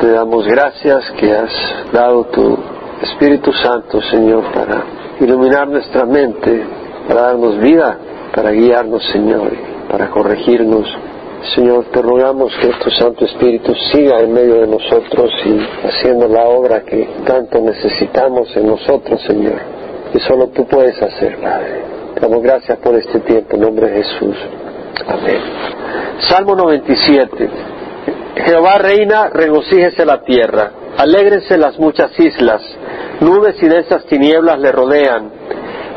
Te damos gracias que has dado tu Espíritu Santo, Señor, para iluminar nuestra mente, para darnos vida, para guiarnos, Señor, para corregirnos. Señor, te rogamos que tu Santo Espíritu siga en medio de nosotros y haciendo la obra que tanto necesitamos en nosotros, Señor. Y solo tú puedes hacer, Padre. Te damos gracias por este tiempo, en nombre de Jesús. Amén. Salmo 97. Jehová reina, regocíjese la tierra, alégrense las muchas islas, nubes y densas tinieblas le rodean.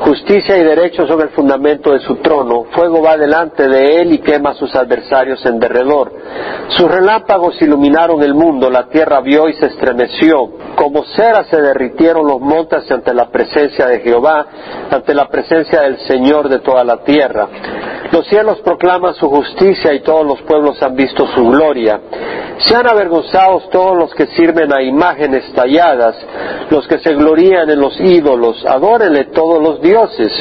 Justicia y derecho son el fundamento de su trono, fuego va delante de él y quema a sus adversarios en derredor. Sus relámpagos iluminaron el mundo, la tierra vio y se estremeció. Como cera se derritieron los montes ante la presencia de Jehová, ante la presencia del Señor de toda la tierra. Los cielos proclaman su justicia y todos los pueblos han visto su gloria. Sean avergonzados todos los que sirven a imágenes talladas, los que se glorían en los ídolos, adórenle todos los dioses.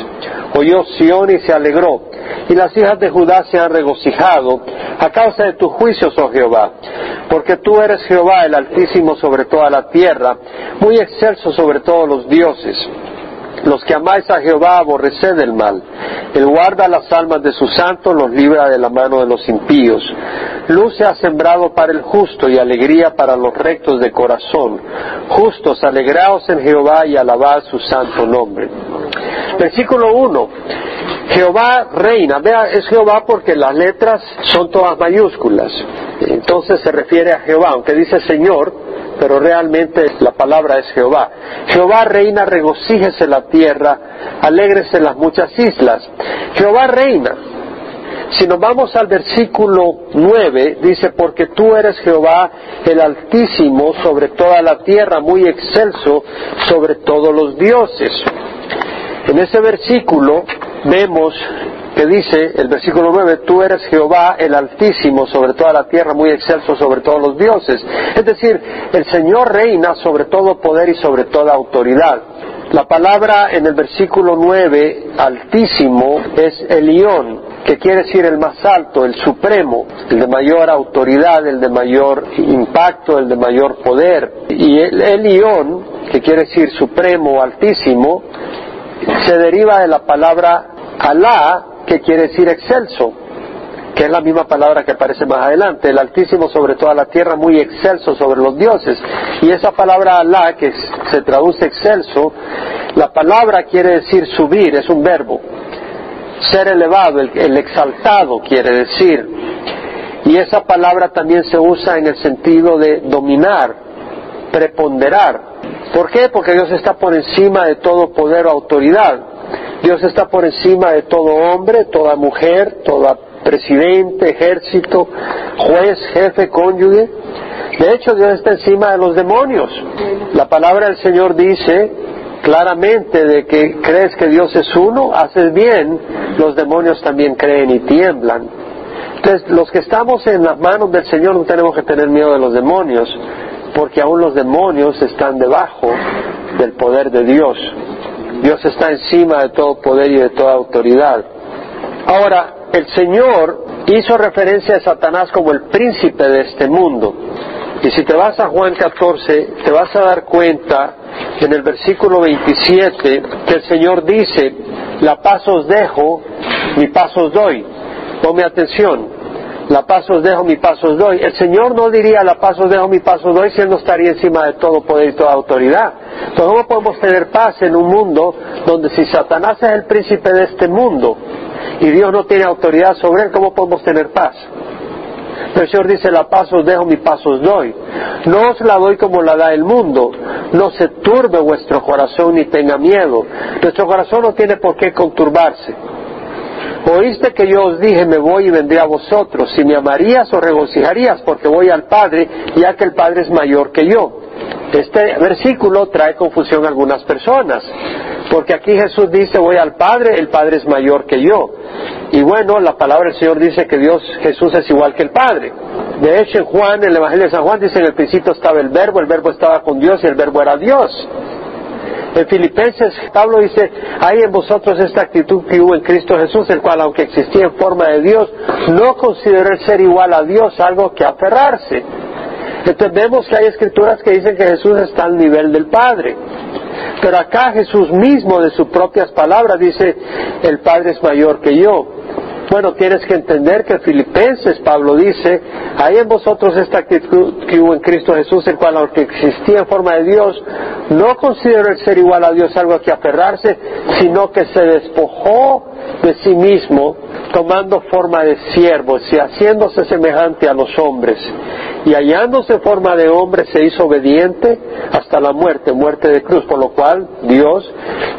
Oyó Sión y se alegró, y las hijas de Judá se han regocijado a causa de tus juicios, oh Jehová, porque tú eres Jehová el Altísimo sobre toda la tierra, muy excelso sobre todos los dioses. Los que amáis a Jehová aborreced el mal. Él guarda las almas de sus santos, los libra de la mano de los impíos. Luz se ha sembrado para el justo y alegría para los rectos de corazón. Justos, alegraos en Jehová y alabad su santo nombre. Versículo 1. Jehová reina. Vea, es Jehová porque las letras son todas mayúsculas. Entonces se refiere a Jehová, aunque dice Señor, pero realmente la palabra es Jehová. Jehová reina, regocíjese la tierra, alégrese las muchas islas. Jehová reina. Si nos vamos al versículo 9, dice, porque tú eres Jehová el Altísimo sobre toda la tierra, muy excelso sobre todos los dioses. En ese versículo vemos que dice el versículo 9, tú eres Jehová el Altísimo sobre toda la tierra, muy excelso sobre todos los dioses. Es decir, el Señor reina sobre todo poder y sobre toda autoridad. La palabra en el versículo 9, Altísimo, es Elión, que quiere decir el más alto, el supremo, el de mayor autoridad, el de mayor impacto, el de mayor poder. Y el Elión, que quiere decir supremo, altísimo, se deriva de la palabra Alá, que quiere decir excelso, que es la misma palabra que aparece más adelante, el Altísimo sobre toda la tierra, muy excelso sobre los dioses. Y esa palabra Alá, que se traduce excelso, la palabra quiere decir subir, es un verbo. Ser elevado, el, el exaltado quiere decir. Y esa palabra también se usa en el sentido de dominar, preponderar. ¿Por qué? Porque Dios está por encima de todo poder o autoridad. Dios está por encima de todo hombre, toda mujer, toda presidente, ejército, juez, jefe, cónyuge. De hecho, Dios está encima de los demonios. La palabra del Señor dice claramente de que crees que Dios es uno, haces bien, los demonios también creen y tiemblan. Entonces, los que estamos en las manos del Señor no tenemos que tener miedo de los demonios, porque aún los demonios están debajo del poder de Dios. Dios está encima de todo poder y de toda autoridad. Ahora, el Señor hizo referencia a Satanás como el príncipe de este mundo. Y si te vas a Juan 14, te vas a dar cuenta en el versículo 27 que el Señor dice, la paz os dejo, mi paz os doy. Tome atención, la paz os dejo, mi paz os doy. El Señor no diría la paz os dejo, mi paz os doy si Él no estaría encima de todo poder y toda autoridad. Entonces, ¿cómo podemos tener paz en un mundo donde si Satanás es el príncipe de este mundo y Dios no tiene autoridad sobre él, ¿cómo podemos tener paz? el Señor dice, la paz os dejo, mi paz os doy. No os la doy como la da el mundo. No se turbe vuestro corazón ni tenga miedo. Nuestro corazón no tiene por qué conturbarse. Oíste que yo os dije, me voy y vendré a vosotros. Si me amarías o regocijarías, porque voy al Padre, ya que el Padre es mayor que yo. Este versículo trae confusión a algunas personas, porque aquí Jesús dice, voy al Padre, el Padre es mayor que yo. Y bueno, la palabra del Señor dice que Dios, Jesús es igual que el Padre. De hecho, en Juan, en el Evangelio de San Juan, dice, en el principio estaba el Verbo, el Verbo estaba con Dios y el Verbo era Dios. En Filipenses, Pablo dice, hay en vosotros esta actitud que hubo en Cristo Jesús, el cual, aunque existía en forma de Dios, no consideró el ser igual a Dios algo que aferrarse. Entonces vemos que hay escrituras que dicen que Jesús está al nivel del Padre. Pero acá Jesús mismo, de sus propias palabras, dice, el Padre es mayor que yo. Bueno, tienes que entender que en Filipenses Pablo dice, hay en vosotros esta actitud que hubo en Cristo Jesús, el cual aunque existía en forma de Dios, no consideró el ser igual a Dios algo que aferrarse, sino que se despojó de sí mismo, tomando forma de siervo y haciéndose semejante a los hombres. Y hallándose en forma de hombre se hizo obediente hasta la muerte, muerte de cruz, por lo cual Dios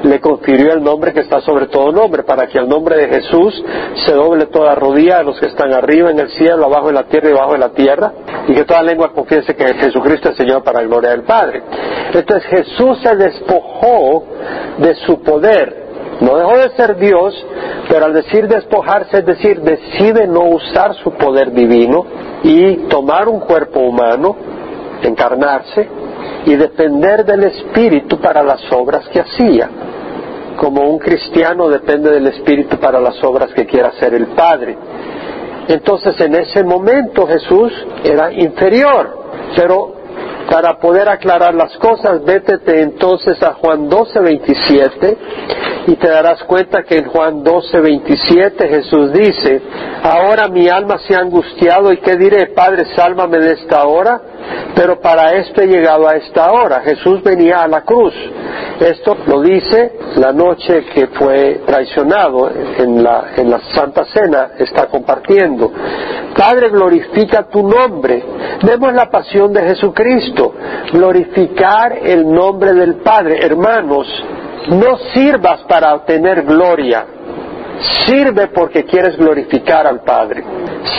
le confirió el nombre que está sobre todo nombre, para que al nombre de Jesús se doble toda rodilla de los que están arriba en el cielo, abajo en la tierra y abajo en la tierra, y que toda lengua confiese que Jesucristo es Señor para la gloria del Padre. Entonces Jesús se despojó de su poder, no dejó de ser Dios, pero al decir despojarse, es decir, decide no usar su poder divino y tomar un cuerpo humano, encarnarse y depender del Espíritu para las obras que hacía. Como un cristiano depende del Espíritu para las obras que quiera hacer el Padre. Entonces en ese momento Jesús era inferior, pero para poder aclarar las cosas, vétete entonces a Juan 12, 27 y te darás cuenta que en Juan 12, 27 Jesús dice, ahora mi alma se ha angustiado y qué diré, Padre, sálvame de esta hora, pero para esto he llegado a esta hora. Jesús venía a la cruz. Esto lo dice la noche que fue traicionado en la, en la Santa Cena, está compartiendo. Padre, glorifica tu nombre. Vemos la pasión de Jesucristo. Glorificar el nombre del Padre. Hermanos, no sirvas para obtener gloria. Sirve porque quieres glorificar al Padre.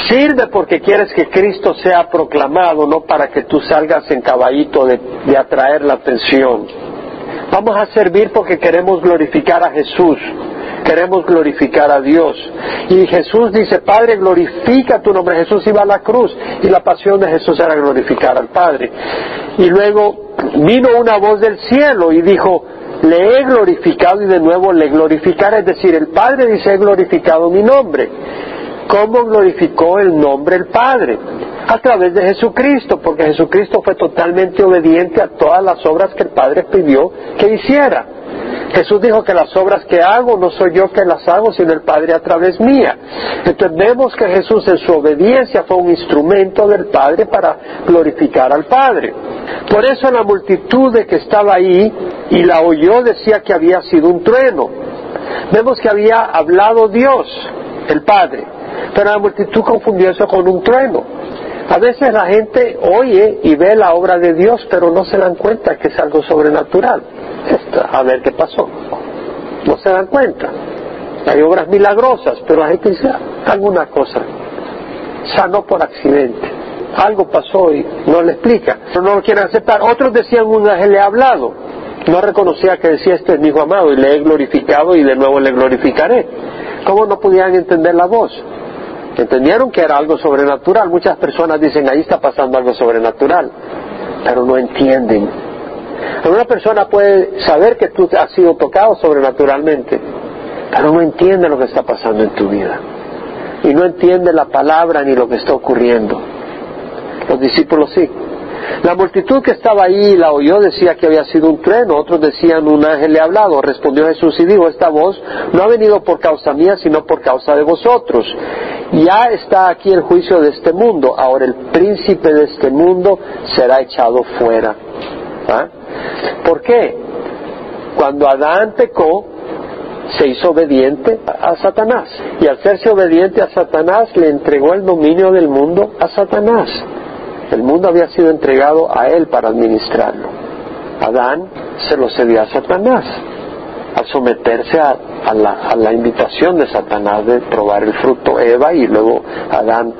Sirve porque quieres que Cristo sea proclamado, no para que tú salgas en caballito de, atraer la atención. Vamos a servir porque queremos glorificar a Jesús queremos glorificar a Dios. Y Jesús dice, Padre, glorifica tu nombre. Jesús iba a la cruz y la pasión de Jesús era glorificar al Padre. Y luego vino una voz del cielo y dijo, le he glorificado y de nuevo le glorificaré. Es decir, el Padre dice, he glorificado mi nombre. ¿Cómo glorificó el nombre el Padre? A través de Jesucristo, porque Jesucristo fue totalmente obediente a todas las obras que el Padre pidió que hiciera. Jesús dijo que las obras que hago no soy yo que las hago, sino el Padre a través mía. Entonces vemos que Jesús en su obediencia fue un instrumento del Padre para glorificar al Padre. Por eso la multitud de que estaba ahí y la oyó decía que había sido un trueno. Vemos que había hablado Dios, el Padre, pero la multitud confundió eso con un trueno. A veces la gente oye y ve la obra de Dios, pero no se dan cuenta que es algo sobrenatural. a ver qué pasó. No se dan cuenta. Hay obras milagrosas, pero la gente dice alguna cosa. Sanó por accidente. Algo pasó y no le explica. Pero no lo quieren aceptar. Otros decían un ángel le ha hablado. No reconocía que decía este es mi hijo amado y le he glorificado y de nuevo le glorificaré. ¿Cómo no podían entender la voz? Entendieron que era algo sobrenatural. Muchas personas dicen, ahí está pasando algo sobrenatural, pero no entienden. Una persona puede saber que tú has sido tocado sobrenaturalmente, pero no entiende lo que está pasando en tu vida. Y no entiende la palabra ni lo que está ocurriendo. Los discípulos sí. La multitud que estaba ahí la oyó decía que había sido un trueno, otros decían un ángel le ha hablado. Respondió Jesús y dijo, esta voz no ha venido por causa mía, sino por causa de vosotros. Ya está aquí el juicio de este mundo, ahora el príncipe de este mundo será echado fuera. ¿Ah? ¿Por qué? Cuando Adán pecó, se hizo obediente a Satanás. Y al serse obediente a Satanás, le entregó el dominio del mundo a Satanás. El mundo había sido entregado a él para administrarlo. Adán se lo cedió a Satanás al someterse a, la, invitación de Satanás de probar el fruto, Eva y luego Adán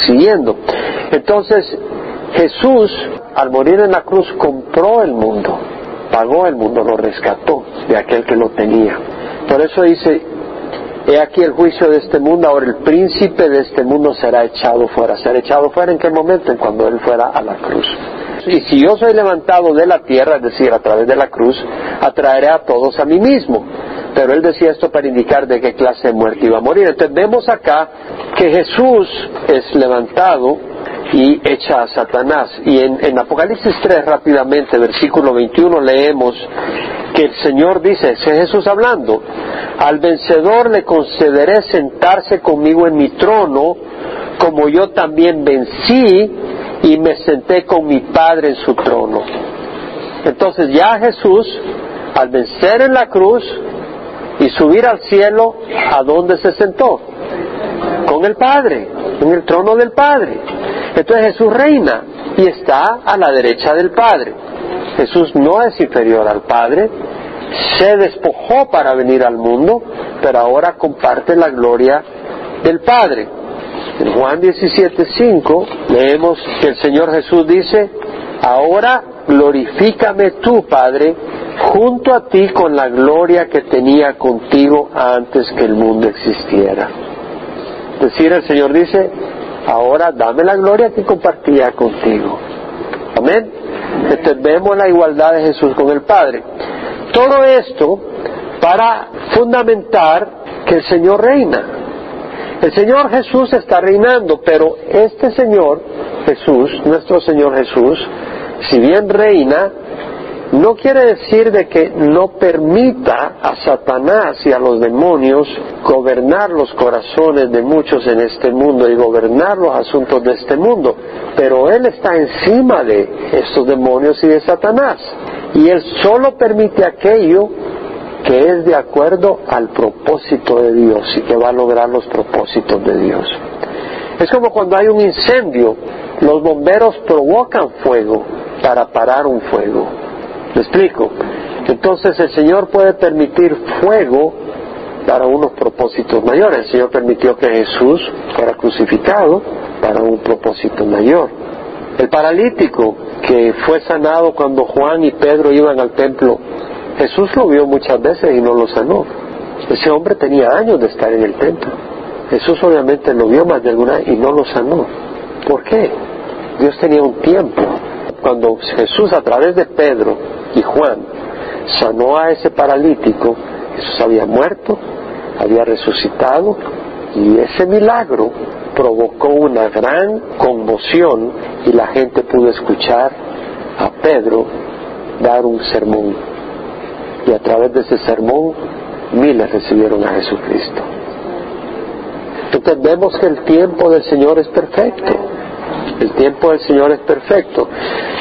siguiendo. Entonces Jesús, al morir en la cruz, compró el mundo, pagó el mundo, lo rescató de aquel que lo tenía. Por eso dice, He aquí el juicio de este mundo, ahora el príncipe de este mundo será echado fuera. ¿Será echado fuera en qué momento? En cuando él fuera a la cruz. Y si yo soy levantado de la tierra, es decir, a través de la cruz, atraeré a todos a mí mismo. Pero él decía esto para indicar de qué clase de muerte iba a morir. Entonces vemos acá que Jesús es levantado y echa a Satanás. Y en, en Apocalipsis 3 rápidamente, versículo 21, leemos que el Señor dice, es Jesús hablando, al vencedor le concederé sentarse conmigo en mi trono, como yo también vencí y me senté con mi Padre en su trono. Entonces ya Jesús, al vencer en la cruz y subir al cielo, ¿a dónde se sentó? Con el Padre, en el trono del Padre. Entonces Jesús reina y está a la derecha del Padre. Jesús no es inferior al Padre, se despojó para venir al mundo, pero ahora comparte la gloria del Padre. En Juan 17:5 leemos que el Señor Jesús dice, ahora glorifícame tú, Padre, junto a ti con la gloria que tenía contigo antes que el mundo existiera. Es decir, el Señor dice, ahora dame la gloria que compartía contigo. Amén. Entonces vemos la igualdad de Jesús con el Padre. Todo esto para fundamentar que el Señor reina. El Señor Jesús está reinando, pero este Señor Jesús, nuestro Señor Jesús, si bien reina, no quiere decir de que no permita a Satanás y a los demonios gobernar los corazones de muchos en este mundo y gobernar los asuntos de este mundo, pero Él está encima de estos demonios y de Satanás. Y Él solo permite aquello que es de acuerdo al propósito de Dios y que va a lograr los propósitos de Dios. Es como cuando hay un incendio, los bomberos provocan fuego para parar un fuego. ¿Me explico? Entonces el Señor puede permitir fuego para unos propósitos mayores. El Señor permitió que Jesús fuera crucificado para un propósito mayor. El paralítico que fue sanado cuando Juan y Pedro iban al templo, Jesús lo vio muchas veces y no lo sanó. Ese hombre tenía años de estar en el templo. Jesús obviamente lo vio más de alguna y no lo sanó. ¿Por qué? Dios tenía un tiempo. Cuando Jesús a través de Pedro y Juan sanó a ese paralítico, Jesús había muerto, había resucitado y ese milagro provocó una gran conmoción y la gente pudo escuchar a Pedro dar un sermón. Y a través de ese sermón miles recibieron a Jesucristo. Entonces vemos que el tiempo del Señor es perfecto. El tiempo del Señor es perfecto.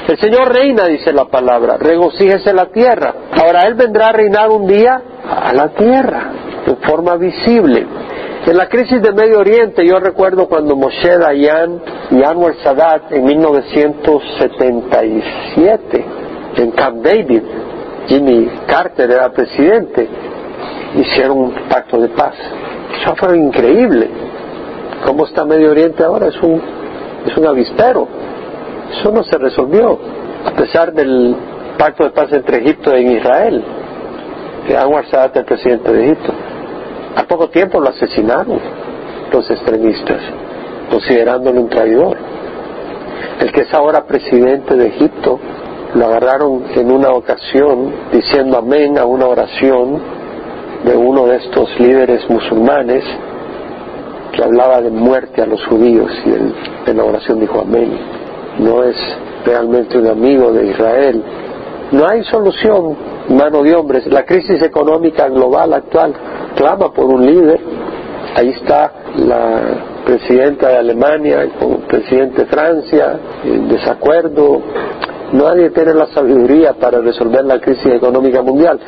El Señor reina, dice la palabra, regocíjese la tierra. Ahora Él vendrá a reinar un día a la tierra, en forma visible. En la crisis de Medio Oriente, yo recuerdo cuando Moshe Dayan y Anwar Sadat en 1977, en Camp David, Jimmy Carter era presidente, hicieron un pacto de paz. Eso fue increíble. ¿Cómo está Medio Oriente ahora? Es un, es un avispero. Eso no se resolvió, a pesar del pacto de paz entre Egipto e Israel, que Anwar Sadat el presidente de Egipto. A poco tiempo lo asesinaron los extremistas, considerándolo un traidor. El que es ahora presidente de Egipto lo agarraron en una ocasión diciendo amén a una oración de uno de estos líderes musulmanes que hablaba de muerte a los judíos y en la oración dijo amén. No es realmente un amigo de Israel. No hay solución, mano de hombres. La crisis económica global actual clama por un líder. Ahí está la presidenta de Alemania, el presidente de Francia, en desacuerdo. Nadie tiene la sabiduría para resolver la crisis económica mundial.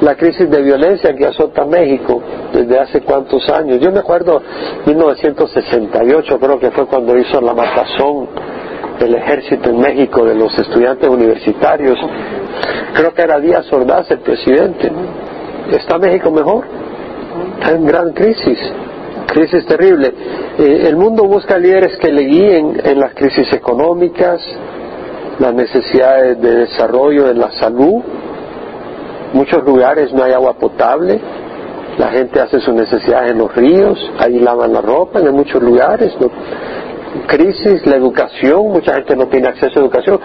La crisis de violencia que azota México desde hace cuántos años. Yo me acuerdo 1968, creo que fue cuando hizo la matazón del ejército en México de los estudiantes universitarios. Creo que era Díaz Ordaz el presidente. ¿Está México mejor? Está en gran crisis, crisis terrible. Eh, el mundo busca líderes que le guíen en las crisis económicas, las necesidades de desarrollo en la salud. Muchos lugares no hay agua potable, la gente hace sus necesidades en los ríos, ahí lavan la ropa en muchos lugares. Crisis, la educación, mucha gente no tiene acceso a educación.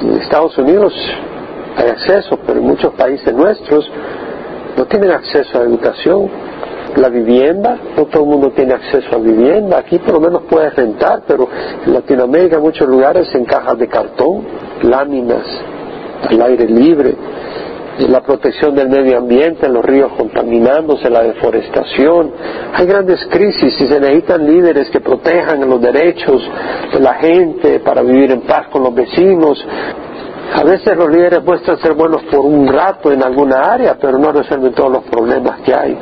En Estados Unidos hay acceso, pero en muchos países nuestros no tienen acceso a educación. La vivienda, no todo el mundo tiene acceso a vivienda, aquí por lo menos puedes rentar, pero en Latinoamérica en muchos lugares en cajas de cartón, láminas, al aire libre, la protección del medio ambiente, los ríos contaminándose, la deforestación. Hay grandes crisis y se necesitan líderes que protejan los derechos de la gente para vivir en paz con los vecinos. A veces los líderes muestran ser buenos por un rato en alguna área, pero no resuelven todos los problemas que hay.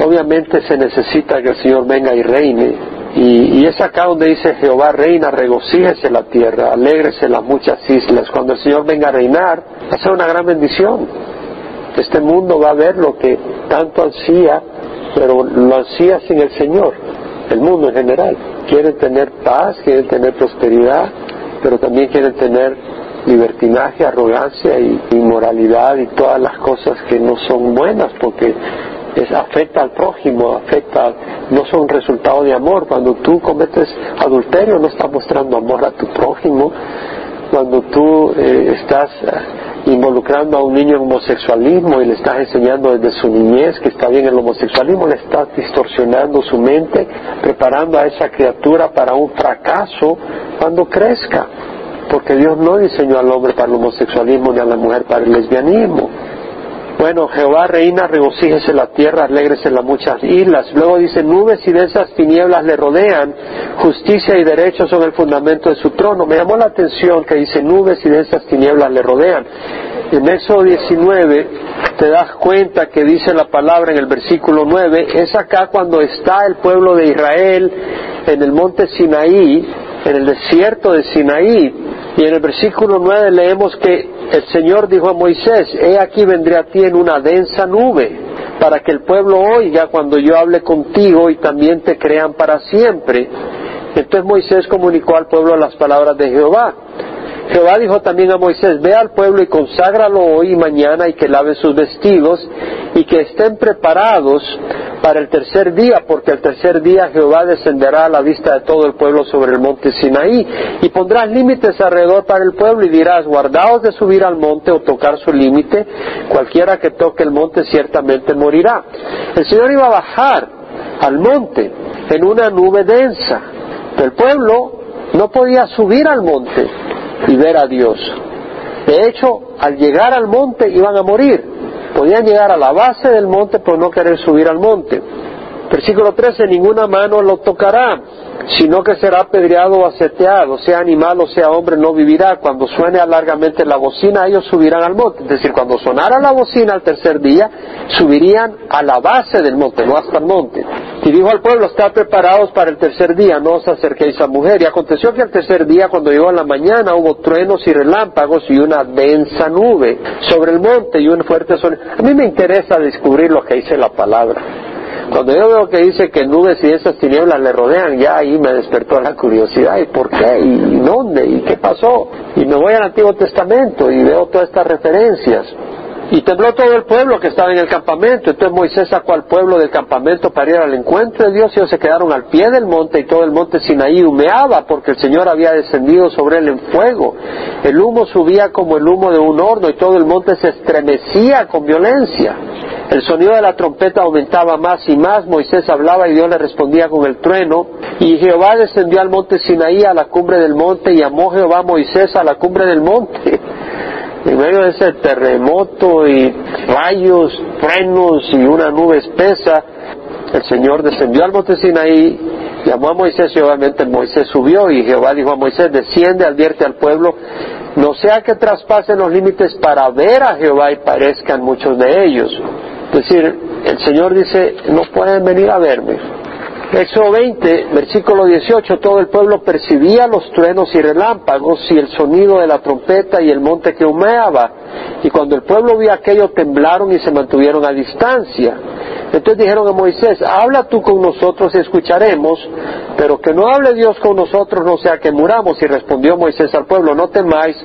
Obviamente se necesita que el Señor venga y reine. Y, es acá donde dice Jehová reina, regocíjese la tierra, alégrese las muchas islas. Cuando el Señor venga a reinar, va a ser una gran bendición. Este mundo va a ver lo que tanto ansía, pero lo ansía sin el Señor, el mundo en general. Quieren tener paz, quieren tener prosperidad, pero también quieren tener libertinaje, arrogancia y inmoralidad y todas las cosas que no son buenas porque es, afecta al prójimo, afecta, no son resultado de amor. Cuando tú cometes adulterio no estás mostrando amor a tu prójimo. Cuando tú eh, estás eh, involucrando a un niño en homosexualismo y le estás enseñando desde su niñez que está bien el homosexualismo, le estás distorsionando su mente, preparando a esa criatura para un fracaso cuando crezca porque Dios no diseñó al hombre para el homosexualismo ni a la mujer para el lesbianismo. Bueno, Jehová reina, regocíjese la tierra, alégrese las muchas islas. Luego dice, nubes y densas tinieblas le rodean, justicia y derecho son el fundamento de su trono. Me llamó la atención que dice, nubes y densas tinieblas le rodean. En Éxodo 19 te das cuenta que dice la palabra en el versículo 9, es acá cuando está el pueblo de Israel en el monte Sinaí, en el desierto de Sinaí, y en el versículo 9 leemos que el Señor dijo a Moisés, he aquí vendré a ti en una densa nube, para que el pueblo oiga cuando yo hable contigo y también te crean para siempre. Entonces Moisés comunicó al pueblo las palabras de Jehová. Jehová dijo también a Moisés, ve al pueblo y conságralo hoy y mañana y que lave sus vestidos y que estén preparados para el tercer día, porque el tercer día Jehová descenderá a la vista de todo el pueblo sobre el monte Sinaí y pondrás límites alrededor para el pueblo y dirás, guardaos de subir al monte o tocar su límite, cualquiera que toque el monte ciertamente morirá. El Señor iba a bajar al monte en una nube densa. El pueblo no podía subir al monte y ver a Dios. De hecho, al llegar al monte iban a morir. Podían llegar a la base del monte, pero no querer subir al monte. Versículo 13, ninguna mano lo tocará, sino que será apedreado o aseteado, sea animal o sea hombre, no vivirá. Cuando suene largamente la bocina, ellos subirán al monte. Es decir, cuando sonara la bocina al tercer día, subirían a la base del monte, no hasta el monte. Y dijo al pueblo, estad preparados para el tercer día, no os acerquéis a mujer. Y aconteció que al tercer día, cuando llegó la mañana, hubo truenos y relámpagos y una densa nube sobre el monte y un fuerte sol. A mí me interesa descubrir lo que dice la palabra. Cuando yo veo que dice que nubes y esas tinieblas le rodean, ya ahí me despertó la curiosidad. ¿Y por qué? ¿Y dónde? ¿Y qué pasó? Y me voy al Antiguo Testamento y veo todas estas referencias. Y tembló todo el pueblo que estaba en el campamento. Entonces Moisés sacó al pueblo del campamento para ir al encuentro de Dios y ellos se quedaron al pie del monte y todo el monte Sinaí humeaba porque el Señor había descendido sobre él en fuego. El humo subía como el humo de un horno y todo el monte se estremecía con violencia. El sonido de la trompeta aumentaba más y más. Moisés hablaba y Dios le respondía con el trueno. Y Jehová descendió al monte Sinaí a la cumbre del monte y llamó Jehová a Moisés a la cumbre del monte en medio de ese terremoto y rayos, truenos y una nube espesa, el Señor descendió al monte Sinaí, llamó a Moisés y obviamente Moisés subió y Jehová dijo a Moisés, desciende, advierte al pueblo, no sea que traspasen los límites para ver a Jehová y parezcan muchos de ellos. Es decir, el Señor dice, no pueden venir a verme, Éxodo 20, versículo 18, todo el pueblo percibía los truenos y relámpagos y el sonido de la trompeta y el monte que humeaba. Y cuando el pueblo vio aquello, temblaron y se mantuvieron a distancia. Entonces dijeron a Moisés, habla tú con nosotros y escucharemos, pero que no hable Dios con nosotros, no sea que muramos. Y respondió Moisés al pueblo, no temáis,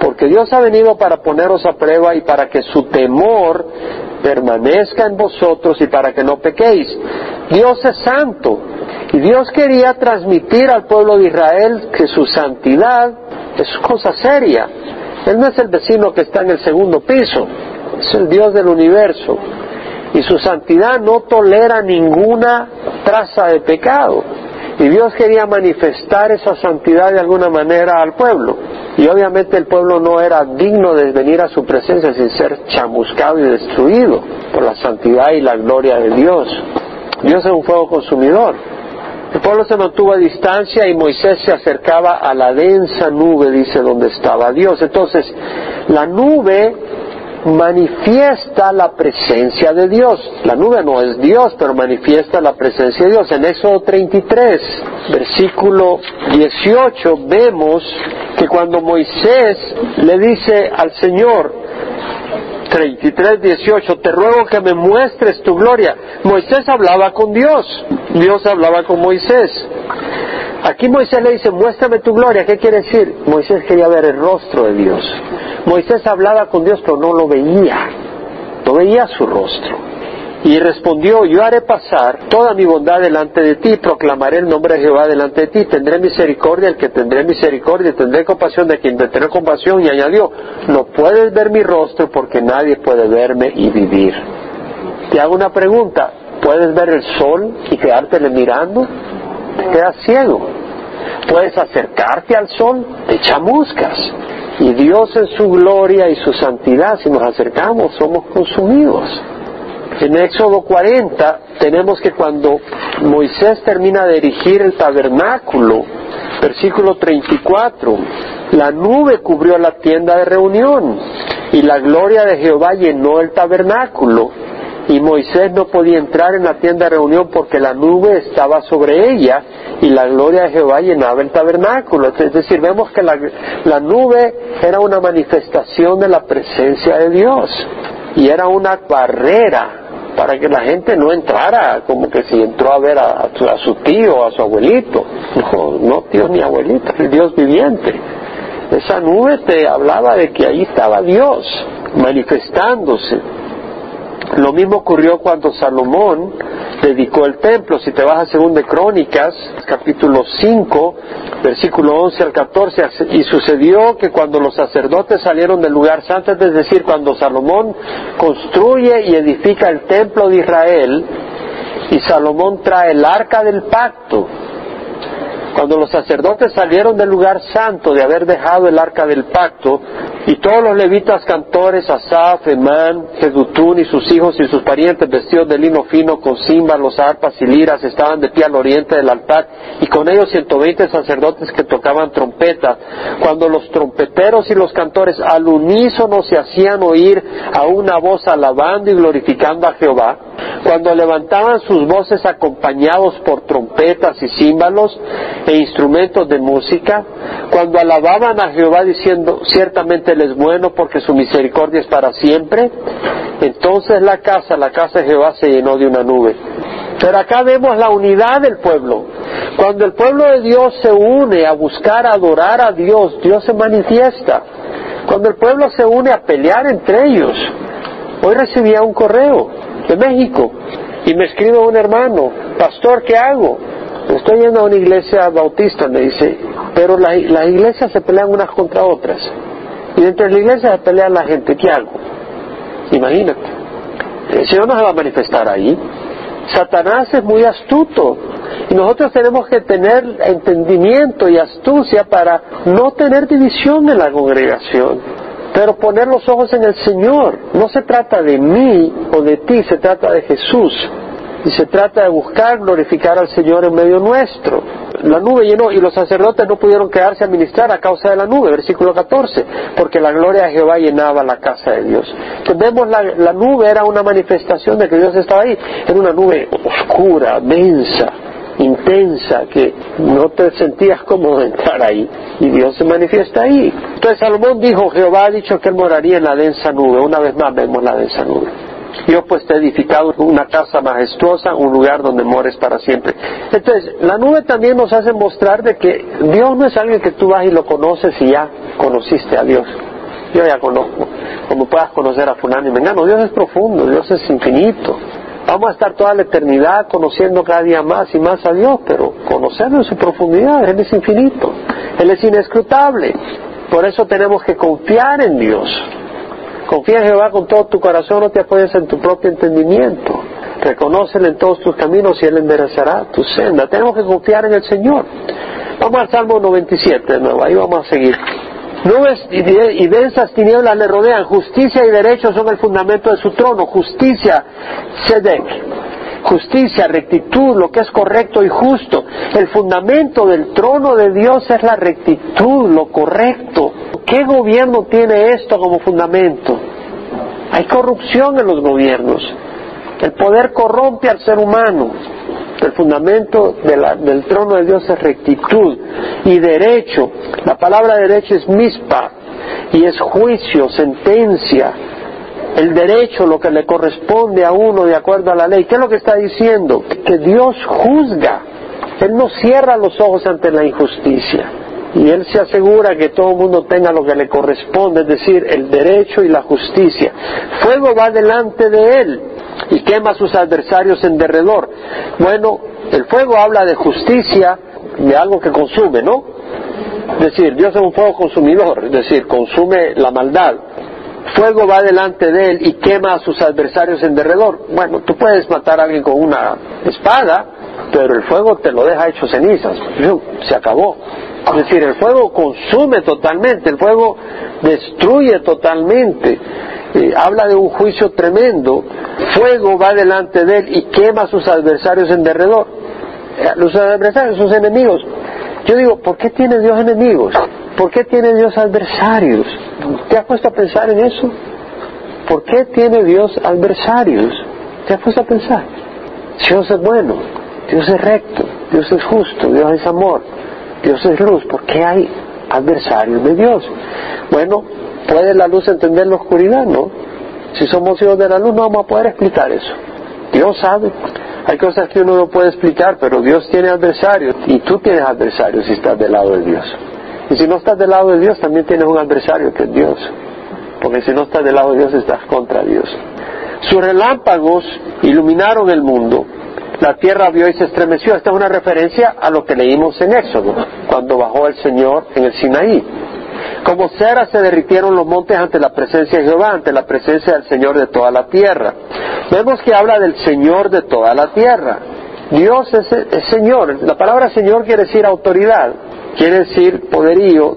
porque Dios ha venido para poneros a prueba y para que su temor permanezca en vosotros y para que no pequéis. Dios es santo y Dios quería transmitir al pueblo de Israel que su santidad es cosa seria. Él no es el vecino que está en el segundo piso, es el Dios del universo. y su santidad no tolera ninguna traza de pecado. Y Dios quería manifestar esa santidad de alguna manera al pueblo. Y obviamente el pueblo no era digno de venir a su presencia sin ser chamuscado y destruido por la santidad y la gloria de Dios. Dios es un fuego consumidor. El pueblo se mantuvo a distancia y Moisés se acercaba a la densa nube, dice, donde estaba Dios. Entonces, la nube manifiesta la presencia de Dios. La nube no es Dios, pero manifiesta la presencia de Dios. En Éxodo 33, versículo 18, vemos que cuando Moisés le dice al Señor, 33, 18, te ruego que me muestres tu gloria. Moisés hablaba con Dios, Dios hablaba con Moisés. Aquí Moisés le dice, muéstrame tu gloria. ¿Qué quiere decir? Moisés quería ver el rostro de Dios. Moisés hablaba con Dios, pero no lo veía. No veía su rostro. Y respondió, yo haré pasar toda mi bondad delante de ti, proclamaré el nombre de Jehová delante de ti, tendré misericordia el que tendré misericordia, tendré compasión de quien tendré compasión. Y añadió, no puedes ver mi rostro porque nadie puede verme y vivir. Te hago una pregunta, ¿puedes ver el sol y quedártele mirando? Te quedas ciego. Puedes acercarte al sol, te chamuscas. Y Dios en su gloria y su santidad, si nos acercamos, somos consumidos. En Éxodo 40 tenemos que cuando Moisés termina de erigir el tabernáculo, versículo 34, la nube cubrió la tienda de reunión y la gloria de Jehová llenó el tabernáculo y Moisés no podía entrar en la tienda de reunión porque la nube estaba sobre ella y la gloria de Jehová llenaba el tabernáculo. Es decir, vemos que la, nube era una manifestación de la presencia de Dios y era una barrera para que la gente no entrara como que si entró a ver a, su tío, a su abuelito. No, no tío ni abuelito, el Dios viviente. Esa nube te hablaba de que ahí estaba Dios manifestándose. Lo mismo ocurrió cuando Salomón dedicó el templo. Si te vas a Según de Crónicas, capítulo 5, versículo 11 al 14, y sucedió que cuando los sacerdotes salieron del lugar santo, es decir, cuando Salomón construye y edifica el templo de Israel, y Salomón trae el arca del pacto, cuando los sacerdotes salieron del lugar santo de haber dejado el arca del pacto, y todos los levitas cantores, Asaf, Emán, Jedutún y sus hijos y sus parientes vestidos de lino fino con címbalos, arpas y liras estaban de pie al oriente del altar, y con ellos 120 sacerdotes que tocaban trompetas. Cuando los trompeteros y los cantores al unísono se hacían oír a una voz alabando y glorificando a Jehová, cuando levantaban sus voces acompañados por trompetas y címbalos, e instrumentos de música, cuando alababan a Jehová diciendo, ciertamente Él es bueno porque su misericordia es para siempre, entonces la casa, la casa de Jehová se llenó de una nube. Pero acá vemos la unidad del pueblo. Cuando el pueblo de Dios se une a buscar adorar a Dios, Dios se manifiesta. Cuando el pueblo se une a pelear entre ellos. Hoy recibía un correo de México y me escribe un hermano, pastor, ¿qué hago? Estoy yendo a una iglesia bautista, me dice, pero las iglesias se pelean unas contra otras. Y dentro de la iglesia se pelea la gente. ¿Qué hago? Imagínate. El Señor no se va a manifestar ahí. Satanás es muy astuto. Y nosotros tenemos que tener entendimiento y astucia para no tener división en la congregación. Pero poner los ojos en el Señor. No se trata de mí o de ti, se trata de Jesús. Y se trata de buscar glorificar al Señor en medio nuestro. La nube llenó y los sacerdotes no pudieron quedarse a ministrar a causa de la nube, versículo 14, porque la gloria de Jehová llenaba la casa de Dios. Entonces vemos la, nube era una manifestación de que Dios estaba ahí. Era una nube oscura, densa, intensa, que no te sentías cómodo entrar ahí. Y Dios se manifiesta ahí. Entonces Salomón dijo, Jehová ha dicho que él moraría en la densa nube. Una vez más vemos la densa nube. Dios pues te ha edificado una casa majestuosa, un lugar donde mores para siempre. Entonces, la nube también nos hace mostrar de que Dios no es alguien que tú vas y lo conoces y ya conociste a Dios. Yo ya conozco, como puedas conocer a fulano y mengano. Dios es profundo, Dios es infinito. Vamos a estar toda la eternidad conociendo cada día más y más a Dios, pero conocerlo en su profundidad, Él es infinito, Él es inescrutable. Por eso tenemos que confiar en Dios Confía en Jehová con todo tu corazón, no te apoyes en tu propio entendimiento. Reconócele en todos tus caminos y Él enderezará tu senda. Tenemos que confiar en el Señor. Vamos al Salmo 97 de nuevo, ahí vamos a seguir. Nubes y densas tinieblas le rodean, justicia y derecho son el fundamento de su trono, justicia, Sedek, justicia, rectitud, lo que es correcto y justo. El fundamento del trono de Dios es la rectitud, lo correcto. ¿Qué gobierno tiene esto como fundamento? Hay corrupción en los gobiernos. El poder corrompe al ser humano. El fundamento del trono de Dios es rectitud y derecho. La palabra derecho es mispa y es juicio, sentencia. El derecho, lo que le corresponde a uno de acuerdo a la ley. ¿Qué es lo que está diciendo? Que Dios juzga. Él no cierra los ojos ante la injusticia. Y Él se asegura que todo el mundo tenga lo que le corresponde, es decir, el derecho y la justicia. Fuego va delante de Él y quema a sus adversarios en derredor. Bueno, el fuego habla de justicia, de algo que consume, ¿no? Es decir, Dios es un fuego consumidor, es decir, consume la maldad. Fuego va delante de él y quema a sus adversarios en derredor. Bueno, tú puedes matar a alguien con una espada, pero el fuego te lo deja hecho cenizas. Se acabó. Es decir, el fuego consume totalmente, el fuego destruye totalmente. Eh, habla de un juicio tremendo. Fuego va delante de él y quema a sus adversarios en derredor. Eh, los adversarios, sus enemigos. Yo digo, ¿por qué tiene Dios enemigos? ¿Por qué tiene Dios adversarios? ¿Te has puesto a pensar en eso? ¿Por qué tiene Dios adversarios? ¿Te has puesto a pensar? Dios es bueno, Dios es recto, Dios es justo, Dios es amor, Dios es luz. ¿Por qué hay adversarios de Dios? Bueno, ¿puede la luz entender la oscuridad? No. Si somos hijos de la luz no vamos a poder explicar eso. Dios sabe. Hay cosas que uno no puede explicar, pero Dios tiene adversarios y tú tienes adversarios si estás del lado de Dios. Y si no estás del lado de Dios, también tienes un adversario que es Dios. Porque si no estás del lado de Dios, estás contra Dios. Sus relámpagos iluminaron el mundo. La tierra vio y se estremeció. Esta es una referencia a lo que leímos en Éxodo, cuando bajó el Señor en el Sinaí. Como cera se derritieron los montes ante la presencia de Jehová, ante la presencia del Señor de toda la tierra. Vemos que habla del Señor de toda la tierra. Dios es, Señor. La palabra Señor quiere decir autoridad, quiere decir poderío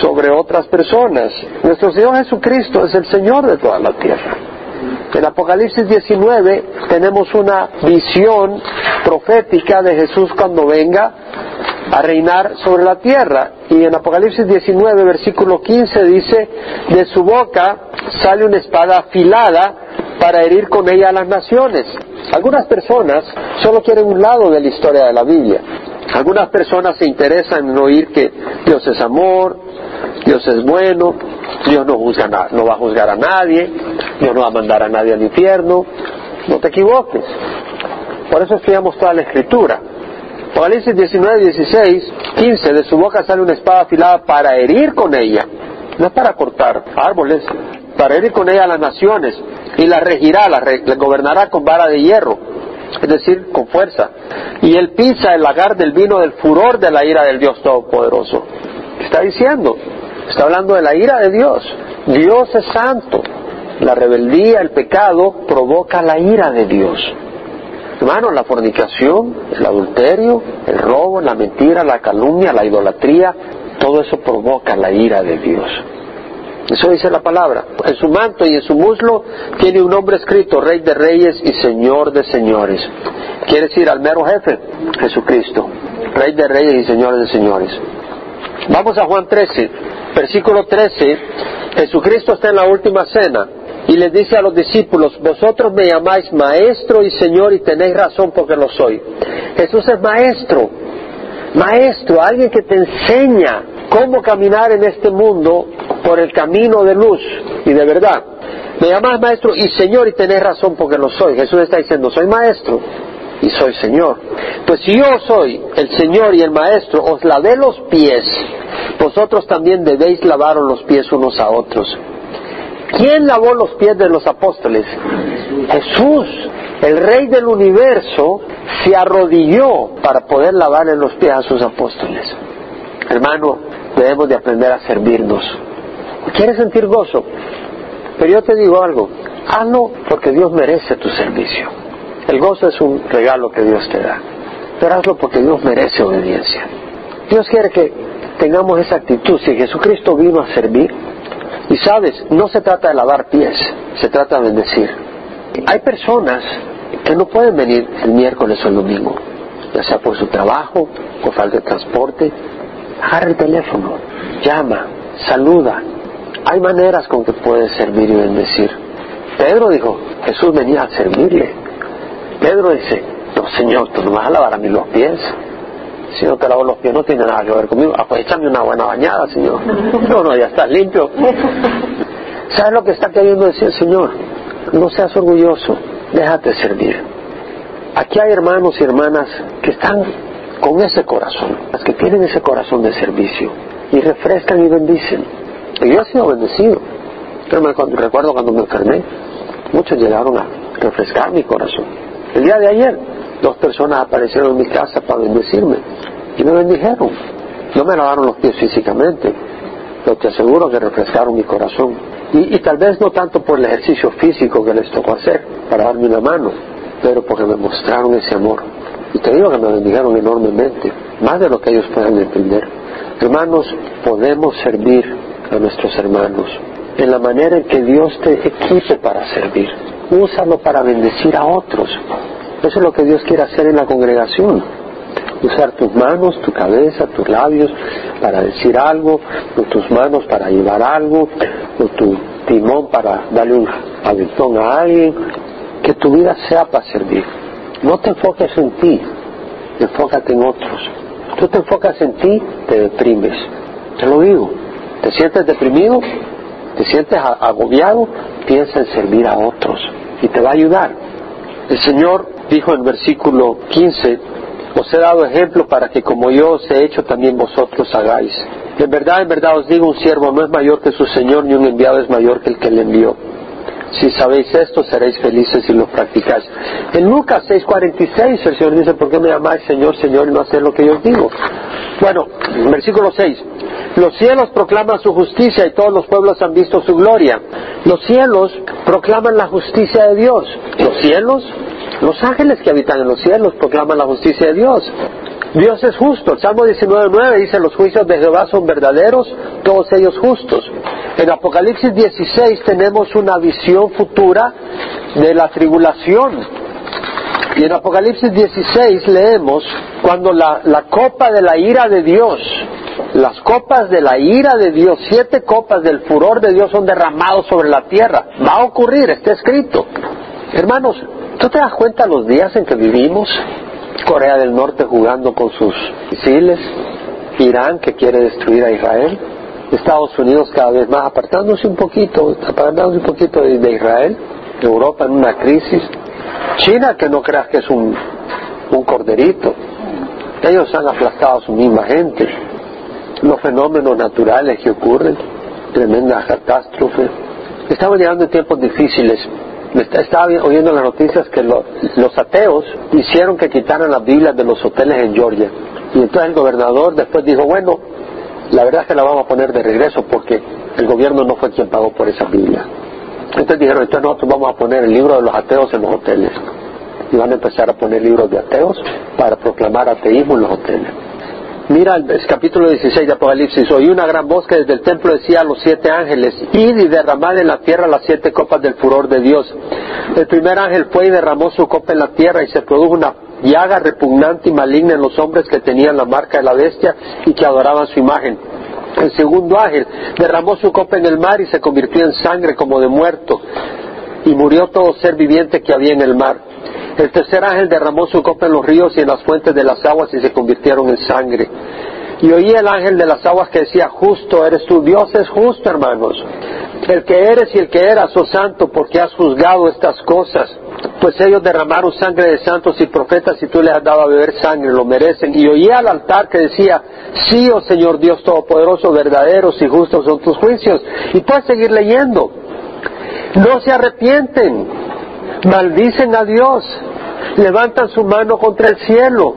sobre otras personas. Nuestro Señor Jesucristo es el Señor de toda la tierra. En Apocalipsis 19 tenemos una visión profética de Jesús cuando venga a reinar sobre la tierra. Y en Apocalipsis 19, versículo 15 dice, de su boca sale una espada afilada para herir con ella a las naciones. Algunas personas solo quieren un lado de la historia de la Biblia. Algunas personas se interesan en oír que Dios es amor, Dios es bueno, Dios no, juzga, no va a juzgar a nadie, Dios no va a mandar a nadie al infierno. No te equivoques. Por eso estudiamos toda la escritura. Apocalipsis 19, 16, 15, de su boca sale una espada afilada para herir con ella, no para cortar árboles, para herir con ella a las naciones, y la regirá, la, gobernará con vara de hierro, es decir, con fuerza. Y él pisa el lagar del vino del furor de la ira del Dios Todopoderoso. Está diciendo, está hablando de la ira de Dios. Dios es santo. La rebeldía, el pecado provoca la ira de Dios. Hermano, la fornicación, el adulterio, el robo, la mentira, la calumnia, la idolatría, todo eso provoca la ira de Dios. Eso dice la palabra. En su manto y en su muslo tiene un nombre escrito, Rey de Reyes y Señor de Señores. Quiere decir al mero jefe, Jesucristo, Rey de Reyes y Señores de Señores. Vamos a Juan 13, versículo 13. Jesucristo está en la última cena y les dice a los discípulos, vosotros me llamáis maestro y señor y tenéis razón porque lo soy. Jesús es maestro, maestro, alguien que te enseña cómo caminar en este mundo por el camino de luz y de verdad. Me llamáis maestro y señor y tenéis razón porque lo soy. Jesús está diciendo, soy maestro y soy Señor. Pues si yo soy el Señor y el Maestro, os lavé los pies, vosotros también debéis lavaros los pies unos a otros. ¿Quién lavó los pies de los apóstoles? Jesús, el Rey del universo, se arrodilló para poder lavarle los pies a sus apóstoles. Hermano, debemos de aprender a servirnos. ¿Quieres sentir gozo? Pero yo te digo algo, hazlo porque Dios merece tu servicio. El gozo es un regalo que Dios te da, pero hazlo porque Dios merece obediencia. Dios quiere que tengamos esa actitud. Si Jesucristo vino a servir, y sabes, no se trata de lavar pies, se trata de bendecir. Hay personas que no pueden venir el miércoles o el domingo, ya sea por su trabajo, por falta de transporte. Agarra el teléfono, llama, saluda. Hay maneras con que puedes servir y bendecir. Pedro dijo, Jesús venía a servirle. Pedro dice, no Señor, tú no vas a lavar a mí los pies. Si no te lavo los pies no tiene nada que ver conmigo. Ah, pues échame una buena bañada, Señor. No, no, ya estás limpio. ¿Sabes lo que está queriendo decir Señor? No seas orgulloso, déjate servir. Aquí hay hermanos y hermanas que están con ese corazón, las que tienen ese corazón de servicio y refrescan y bendicen. Y yo he sido bendecido. recuerdo cuando me enfermé, muchos llegaron a refrescar mi corazón. El día de ayer, dos personas aparecieron en mi casa para bendecirme y me bendijeron. No me lavaron los pies físicamente, pero te aseguro que refrescaron mi corazón. Y, tal vez no tanto por el ejercicio físico que les tocó hacer para darme una mano, pero porque me mostraron ese amor. Y te digo que me bendijeron enormemente, más de lo que ellos puedan entender. Hermanos, podemos servir a nuestros hermanos en la manera en que Dios te equipe para servir. Úsalo para bendecir a otros. Eso es lo que Dios quiere hacer en la congregación. Usar tus manos, tu cabeza, tus labios para decir algo, o tus manos para llevar algo, o tu timón para darle un aventón a alguien. Que tu vida sea para servir. No te enfoques en ti, enfócate en otros. Tú te enfocas en ti, te deprimes. Te lo digo. ¿Te sientes deprimido? ¿Te sientes agobiado? Piensa en servir a otros y te va a ayudar. El Señor dijo en versículo 15, os he dado ejemplo para que como yo os he hecho también vosotros hagáis. En verdad, en verdad os digo, un siervo no es mayor que su Señor, ni un enviado es mayor que el que le envió. Si sabéis esto, seréis felices si lo practicáis. En Lucas 6:46 el Señor dice, ¿por qué me llamáis Señor, Señor y no hacéis lo que yo os digo? Bueno, versículo 6. Los cielos proclaman su justicia y todos los pueblos han visto su gloria. Los cielos proclaman la justicia de Dios. Los cielos los ángeles que habitan en los cielos proclaman la justicia de Dios. Dios es justo. El Salmo 19.9 dice, los juicios de Jehová son verdaderos, todos ellos justos. En Apocalipsis 16 tenemos una visión futura de la tribulación. Y en Apocalipsis 16 leemos, cuando la, la copa de la ira de Dios, las copas de la ira de Dios, siete copas del furor de Dios son derramados sobre la tierra. Va a ocurrir, está escrito. Hermanos, ¿Tú te das cuenta los días en que vivimos? Corea del Norte jugando con sus misiles, Irán que quiere destruir a Israel, Estados Unidos cada vez más apartándose un poquito, apartándose un poquito de, Israel, Europa en una crisis, China que no creas que es un, un corderito, ellos han aplastado a su misma gente, los fenómenos naturales que ocurren, tremenda catástrofe. Estamos llegando en tiempos difíciles estaba oyendo las noticias que los ateos hicieron que quitaran las Biblias de los hoteles en Georgia. Y entonces el gobernador después dijo, bueno, la verdad es que la vamos a poner de regreso porque el gobierno no fue quien pagó por esa Biblia. Entonces dijeron, entonces nosotros vamos a poner el libro de los ateos en los hoteles. Y van a empezar a poner libros de ateos para proclamar ateísmo en los hoteles. Mira el, capítulo 16 de Apocalipsis. Oí una gran voz que desde el templo decía a los siete ángeles, id y derramad en la tierra las siete copas del furor de Dios. El primer ángel fue y derramó su copa en la tierra y se produjo una llaga repugnante y maligna en los hombres que tenían la marca de la bestia y que adoraban su imagen. El segundo ángel derramó su copa en el mar y se convirtió en sangre como de muerto y murió todo ser viviente que había en el mar. El tercer ángel derramó su copa en los ríos y en las fuentes de las aguas y se convirtieron en sangre. Y oí el ángel de las aguas que decía, justo eres tú, Dios es justo, hermanos. El que eres y el que eras, oh santo, porque has juzgado estas cosas. Pues ellos derramaron sangre de santos y profetas y tú les has dado a beber sangre, lo merecen. Y oí al altar que decía, sí, oh Señor Dios Todopoderoso, verdaderos y justos son tus juicios. Y puedes seguir leyendo. No se arrepienten, maldicen a Dios, levantan su mano contra el cielo.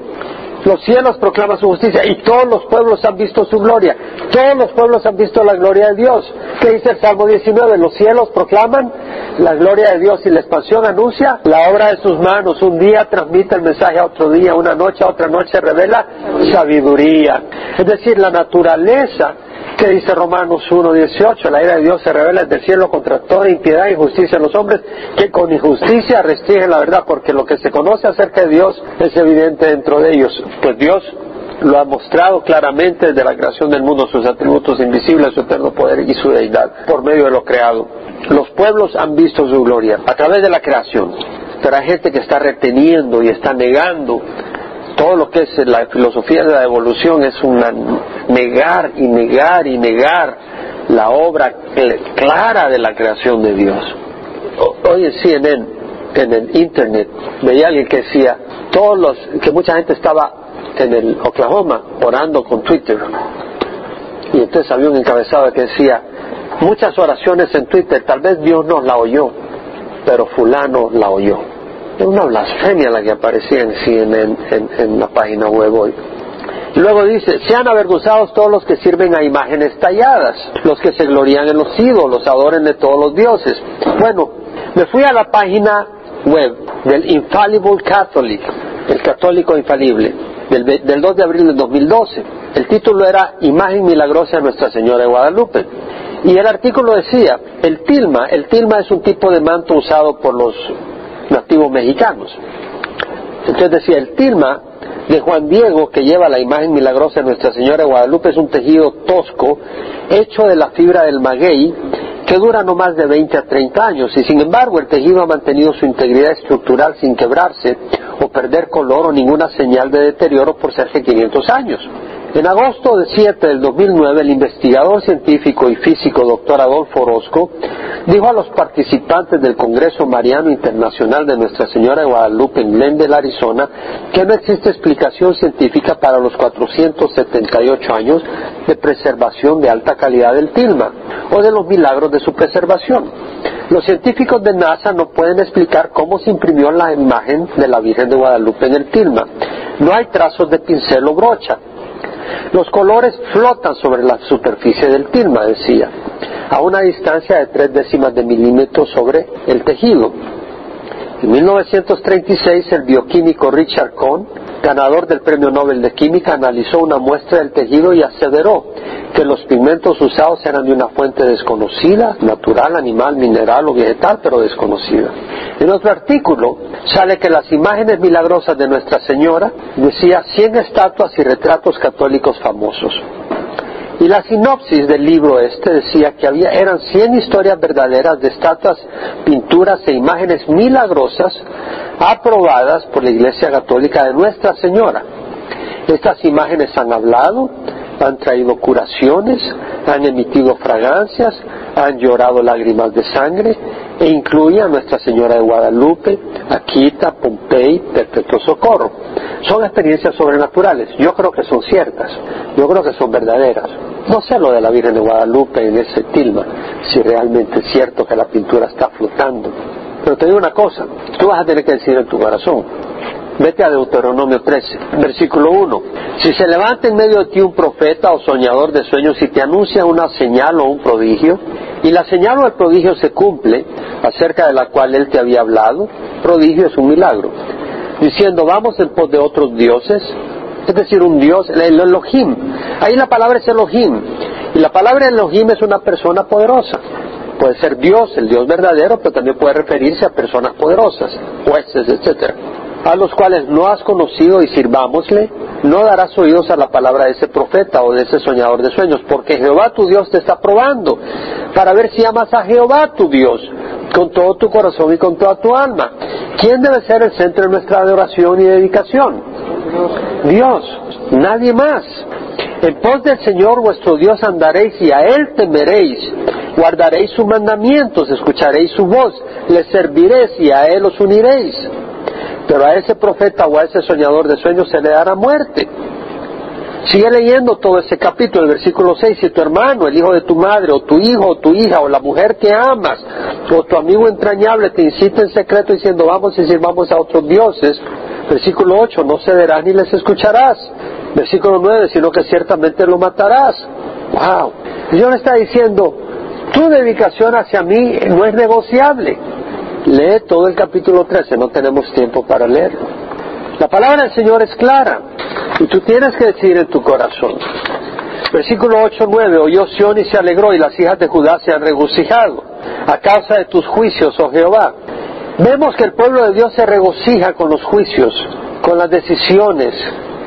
Los cielos proclaman su justicia y todos los pueblos han visto su gloria. Todos los pueblos han visto la gloria de Dios. ¿Qué dice el Salmo 19? Los cielos proclaman la gloria de Dios y la expansión anuncia la obra de sus manos. Un día transmite el mensaje a otro día, una noche a otra noche revela sabiduría. Es decir, la naturaleza que dice Romanos 1.18, la ira de Dios se revela desde el cielo contra toda impiedad e injusticia en los hombres, que con injusticia restringen la verdad, porque lo que se conoce acerca de Dios es evidente dentro de ellos. Pues Dios lo ha mostrado claramente desde la creación del mundo, sus atributos invisibles, su eterno poder y su deidad, por medio de lo creado. Los pueblos han visto su gloria a través de la creación, pero hay gente que está reteniendo y está negando todo lo que es la filosofía de la evolución es una negar y negar y negar la obra clara de la creación de Dios. Hoy en CNN, en el internet, veía alguien que decía, todos los, que mucha gente estaba en el Oklahoma orando con Twitter. Y entonces había un encabezado que decía, muchas oraciones en Twitter, tal vez Dios no la oyó, pero fulano la oyó. Es una blasfemia la que aparecía en CNN en, la página web hoy. Luego dice, sean avergonzados todos los que sirven a imágenes talladas, los que se glorían en los ídolos, adoren de todos los dioses. Bueno, me fui a la página web del Infallible Catholic, el católico infalible, del, del 2 de abril del 2012. El título era Imagen milagrosa de Nuestra Señora de Guadalupe. Y el artículo decía, el tilma, el tilma es un tipo de manto usado por los nativos mexicanos. Entonces decía, el tilma de Juan Diego, que lleva la imagen milagrosa de Nuestra Señora de Guadalupe, es un tejido tosco, hecho de la fibra del maguey, que dura no más de 20 a 30 años, y sin embargo el tejido ha mantenido su integridad estructural sin quebrarse o perder color o ninguna señal de deterioro por cerca de 500 años. En agosto de 7 del 2009, el investigador científico y físico doctor Adolfo Orozco dijo a los participantes del Congreso Mariano Internacional de Nuestra Señora de Guadalupe en Glendale, Arizona, que no existe explicación científica para los 478 años de preservación de alta calidad del tilma o de los milagros de su preservación. Los científicos de NASA no pueden explicar cómo se imprimió la imagen de la Virgen de Guadalupe en el tilma. No hay trazos de pincel o brocha. Los colores flotan sobre la superficie del tilma, decía, a una distancia de tres décimas de milímetro sobre el tejido. En 1936 el bioquímico Richard Cohn, ganador del Premio Nobel de Química, analizó una muestra del tejido y aseveró que los pigmentos usados eran de una fuente desconocida, natural, animal, mineral o vegetal, pero desconocida. En otro artículo sale que las imágenes milagrosas de Nuestra Señora decía 100 estatuas y retratos católicos famosos. Y la sinopsis del libro este decía que había, eran 100 historias verdaderas de estatuas, pinturas e imágenes milagrosas aprobadas por la Iglesia Católica de Nuestra Señora. Estas imágenes han hablado, han traído curaciones, han emitido fragancias, han llorado lágrimas de sangre e incluye a Nuestra Señora de Guadalupe, Aquita, Pompey, Perpetuo Socorro. Son experiencias sobrenaturales, yo creo que son ciertas, yo creo que son verdaderas. No sé lo de la Virgen de Guadalupe en ese tilma, si realmente es cierto que la pintura está flotando. Pero te digo una cosa, tú vas a tener que decir en tu corazón, Vete a Deuteronomio 13, versículo 1. Si se levanta en medio de ti un profeta o soñador de sueños y te anuncia una señal o un prodigio, y la señal o el prodigio se cumple, acerca de la cual él te había hablado, prodigio es un milagro, diciendo vamos en pos de otros dioses, es decir, un dios, el Elohim. Ahí la palabra es Elohim, y la palabra Elohim es una persona poderosa. Puede ser Dios, el Dios verdadero, pero también puede referirse a personas poderosas, jueces, etcétera a los cuales no has conocido y sirvámosle, no darás oídos a la palabra de ese profeta o de ese soñador de sueños, porque Jehová tu Dios te está probando para ver si amas a Jehová tu Dios con todo tu corazón y con toda tu alma. ¿Quién debe ser el centro de nuestra adoración y dedicación? Dios, nadie más. En pos del Señor vuestro Dios andaréis y a Él temeréis. Guardaréis sus mandamientos, escucharéis su voz, le serviréis y a Él os uniréis pero a ese profeta o a ese soñador de sueños se le dará muerte. Sigue leyendo todo ese capítulo, el versículo 6, si tu hermano, el hijo de tu madre, o tu hijo, o tu hija, o la mujer que amas, o tu amigo entrañable te incita en secreto diciendo vamos y sirvamos a otros dioses, Versículo 8, no cederás ni les escucharás. Versículo 9, sino que ciertamente lo matarás. Wow. Dios está diciendo, tu dedicación hacia mí no es negociable. Lee todo el capítulo 13, no tenemos tiempo para leerlo. La palabra del Señor es clara y tú tienes que decir en tu corazón. Versículo 8, 9, oyó Sión y se alegró y las hijas de Judá se han regocijado a causa de tus juicios, oh Jehová. Vemos que el pueblo de Dios se regocija con los juicios, con las decisiones,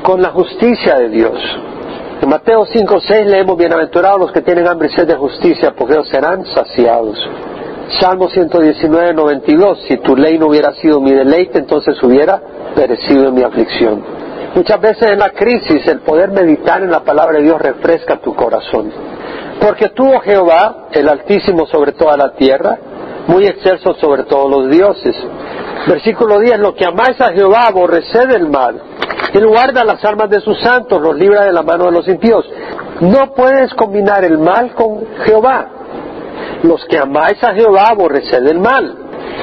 con la justicia de Dios. En Mateo 5, 6 leemos, bienaventurados los que tienen hambre y sed de justicia, porque ellos serán saciados. Salmo 119, 92, si tu ley no hubiera sido mi deleite, entonces hubiera perecido en mi aflicción. Muchas veces en la crisis el poder meditar en la palabra de Dios refresca tu corazón. Porque tú, oh Jehová, el Altísimo sobre toda la tierra, muy excelso sobre todos los dioses. Versículo 10, lo que amáis a Jehová, aborreced el mal. Él guarda las armas de sus santos, los libra de la mano de los impíos. No puedes combinar el mal con Jehová. Los que amáis a Jehová, aborreced el mal.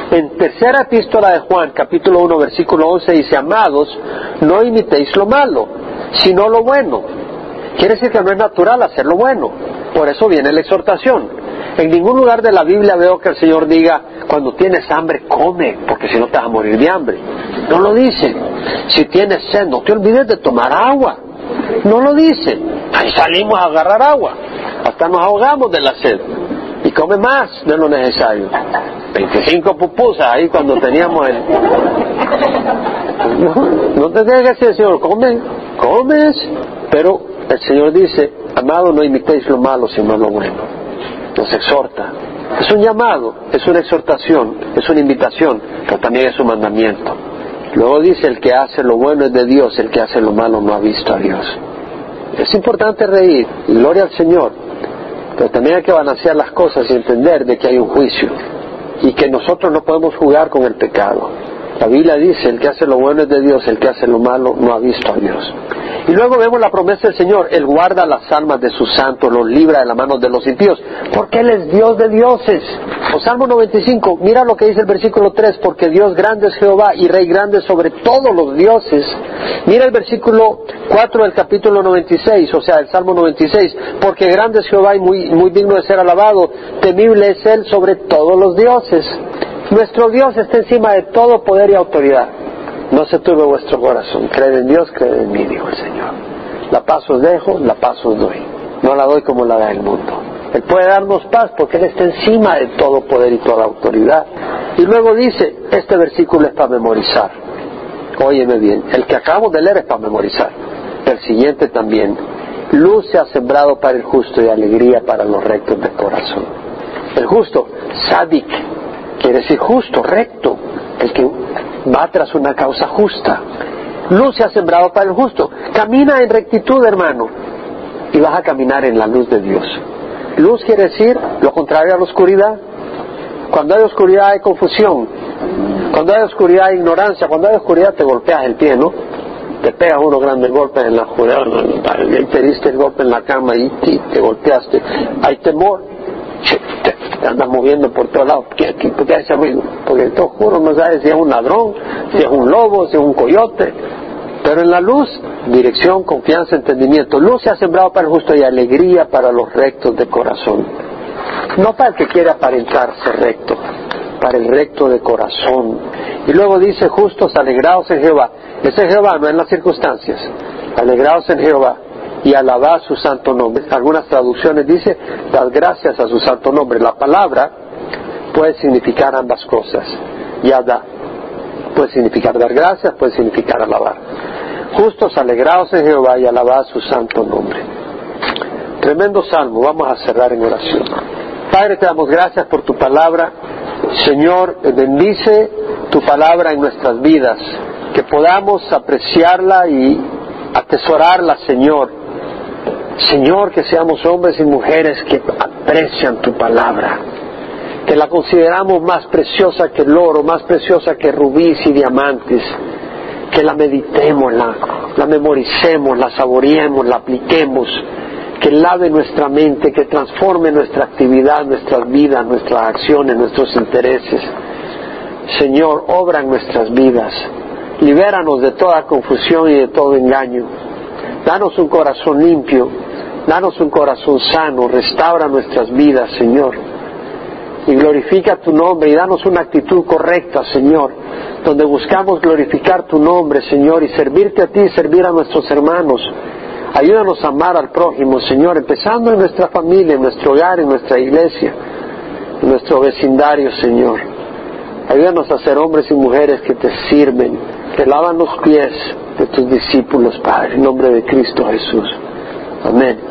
En tercera epístola de Juan, capítulo 1, versículo 11, dice, amados, no imitéis lo malo, sino lo bueno. Quiere decir que no es natural hacer lo bueno. Por eso viene la exhortación. En ningún lugar de la Biblia veo que el Señor diga, cuando tienes hambre, come, porque si no te vas a morir de hambre. No lo dice. Si tienes sed, no te olvides de tomar agua. No lo dice. Ahí salimos a agarrar agua. Hasta nos ahogamos de la sed. Y come más de lo necesario. 25 pupusas ahí cuando teníamos el... No, no te que decir, Señor, come, comes. Pero el Señor dice, amado, no imitéis lo malo, sino lo bueno nos exhorta. Es un llamado, es una exhortación, es una invitación, pero también es un mandamiento. Luego dice, el que hace lo bueno es de Dios, el que hace lo malo no ha visto a Dios. Es importante reír, gloria al Señor, pero también hay que balancear las cosas y entender de que hay un juicio y que nosotros no podemos jugar con el pecado. La Biblia dice, el que hace lo bueno es de Dios, el que hace lo malo no ha visto a Dios. Y luego vemos la promesa del Señor, Él guarda las almas de sus santos, los libra de la mano de los impíos, porque Él es Dios de dioses. O Salmo 95, mira lo que dice el versículo 3, porque Dios grande es Jehová y Rey grande sobre todos los dioses. Mira el versículo 4 del capítulo 96, o sea, el Salmo 96, porque grande es Jehová y muy, muy digno de ser alabado, temible es Él sobre todos los dioses. Nuestro Dios está encima de todo poder y autoridad. No se turbe vuestro corazón. Creed en Dios, creed en mí, dijo el Señor. La paz os dejo, la paz os doy. No la doy como la da el mundo. Él puede darnos paz porque Él está encima de todo poder y toda autoridad. Y luego dice, este versículo es para memorizar. Óyeme bien, el que acabamos de leer es para memorizar. El siguiente también. Luz se ha sembrado para el justo y alegría para los rectos de corazón. El justo, sadik, quiere decir justo, recto, el que va tras una causa justa. Luz se ha sembrado para el justo. Camina en rectitud, hermano, y vas a caminar en la luz de Dios. Luz quiere decir lo contrario a la oscuridad. Cuando hay oscuridad hay confusión. Cuando hay oscuridad hay ignorancia. Cuando hay oscuridad te golpeas el pie, ¿no? Te pegas unos grandes golpes en la oscuridad. Te diste el golpe en la cama y te golpeaste. Hay temor te, andas moviendo por todos lados. ¿Qué, por qué ese ruido? Porque te juro, no sabes si es un ladrón, si es un lobo, si es un coyote. Pero en la luz, dirección, confianza, entendimiento. Luz se ha sembrado para el justo y alegría para los rectos de corazón. No para el que quiere aparentarse recto, para el recto de corazón. Y luego dice, justos, alegrados en Jehová. Ese Jehová no en las circunstancias. Alegrados en Jehová y alabar su santo nombre. Algunas traducciones dice dar gracias a su santo nombre. La palabra puede significar ambas cosas. Yada puede significar dar gracias, puede significar alabar. Justos, alegrados en Jehová y alabar su santo nombre. Tremendo salmo, vamos a cerrar en oración. Padre, te damos gracias por tu palabra. Señor, bendice tu palabra en nuestras vidas, que podamos apreciarla y atesorarla, Señor, Señor, que seamos hombres y mujeres que aprecian tu palabra, que la consideramos más preciosa que el oro, más preciosa que rubíes y diamantes, que la meditemos, la, memoricemos, la saboreemos, la apliquemos, que lave nuestra mente, que transforme nuestra actividad, nuestras vidas, nuestras acciones, nuestros intereses. Señor, obra en nuestras vidas Libéranos de toda confusión y de todo engaño. Danos un corazón limpio, danos un corazón sano, restaura nuestras vidas, Señor. Y glorifica tu nombre y danos una actitud correcta, Señor, donde buscamos glorificar tu nombre, Señor, y servirte a ti y servir a nuestros hermanos. Ayúdanos a amar al prójimo, Señor, empezando en nuestra familia, en nuestro hogar, en nuestra iglesia, en nuestro vecindario, Señor. Ayúdanos a ser hombres y mujeres que te sirven, que lavan los pies de tus discípulos, Padre, en nombre de Cristo Jesús. Amén.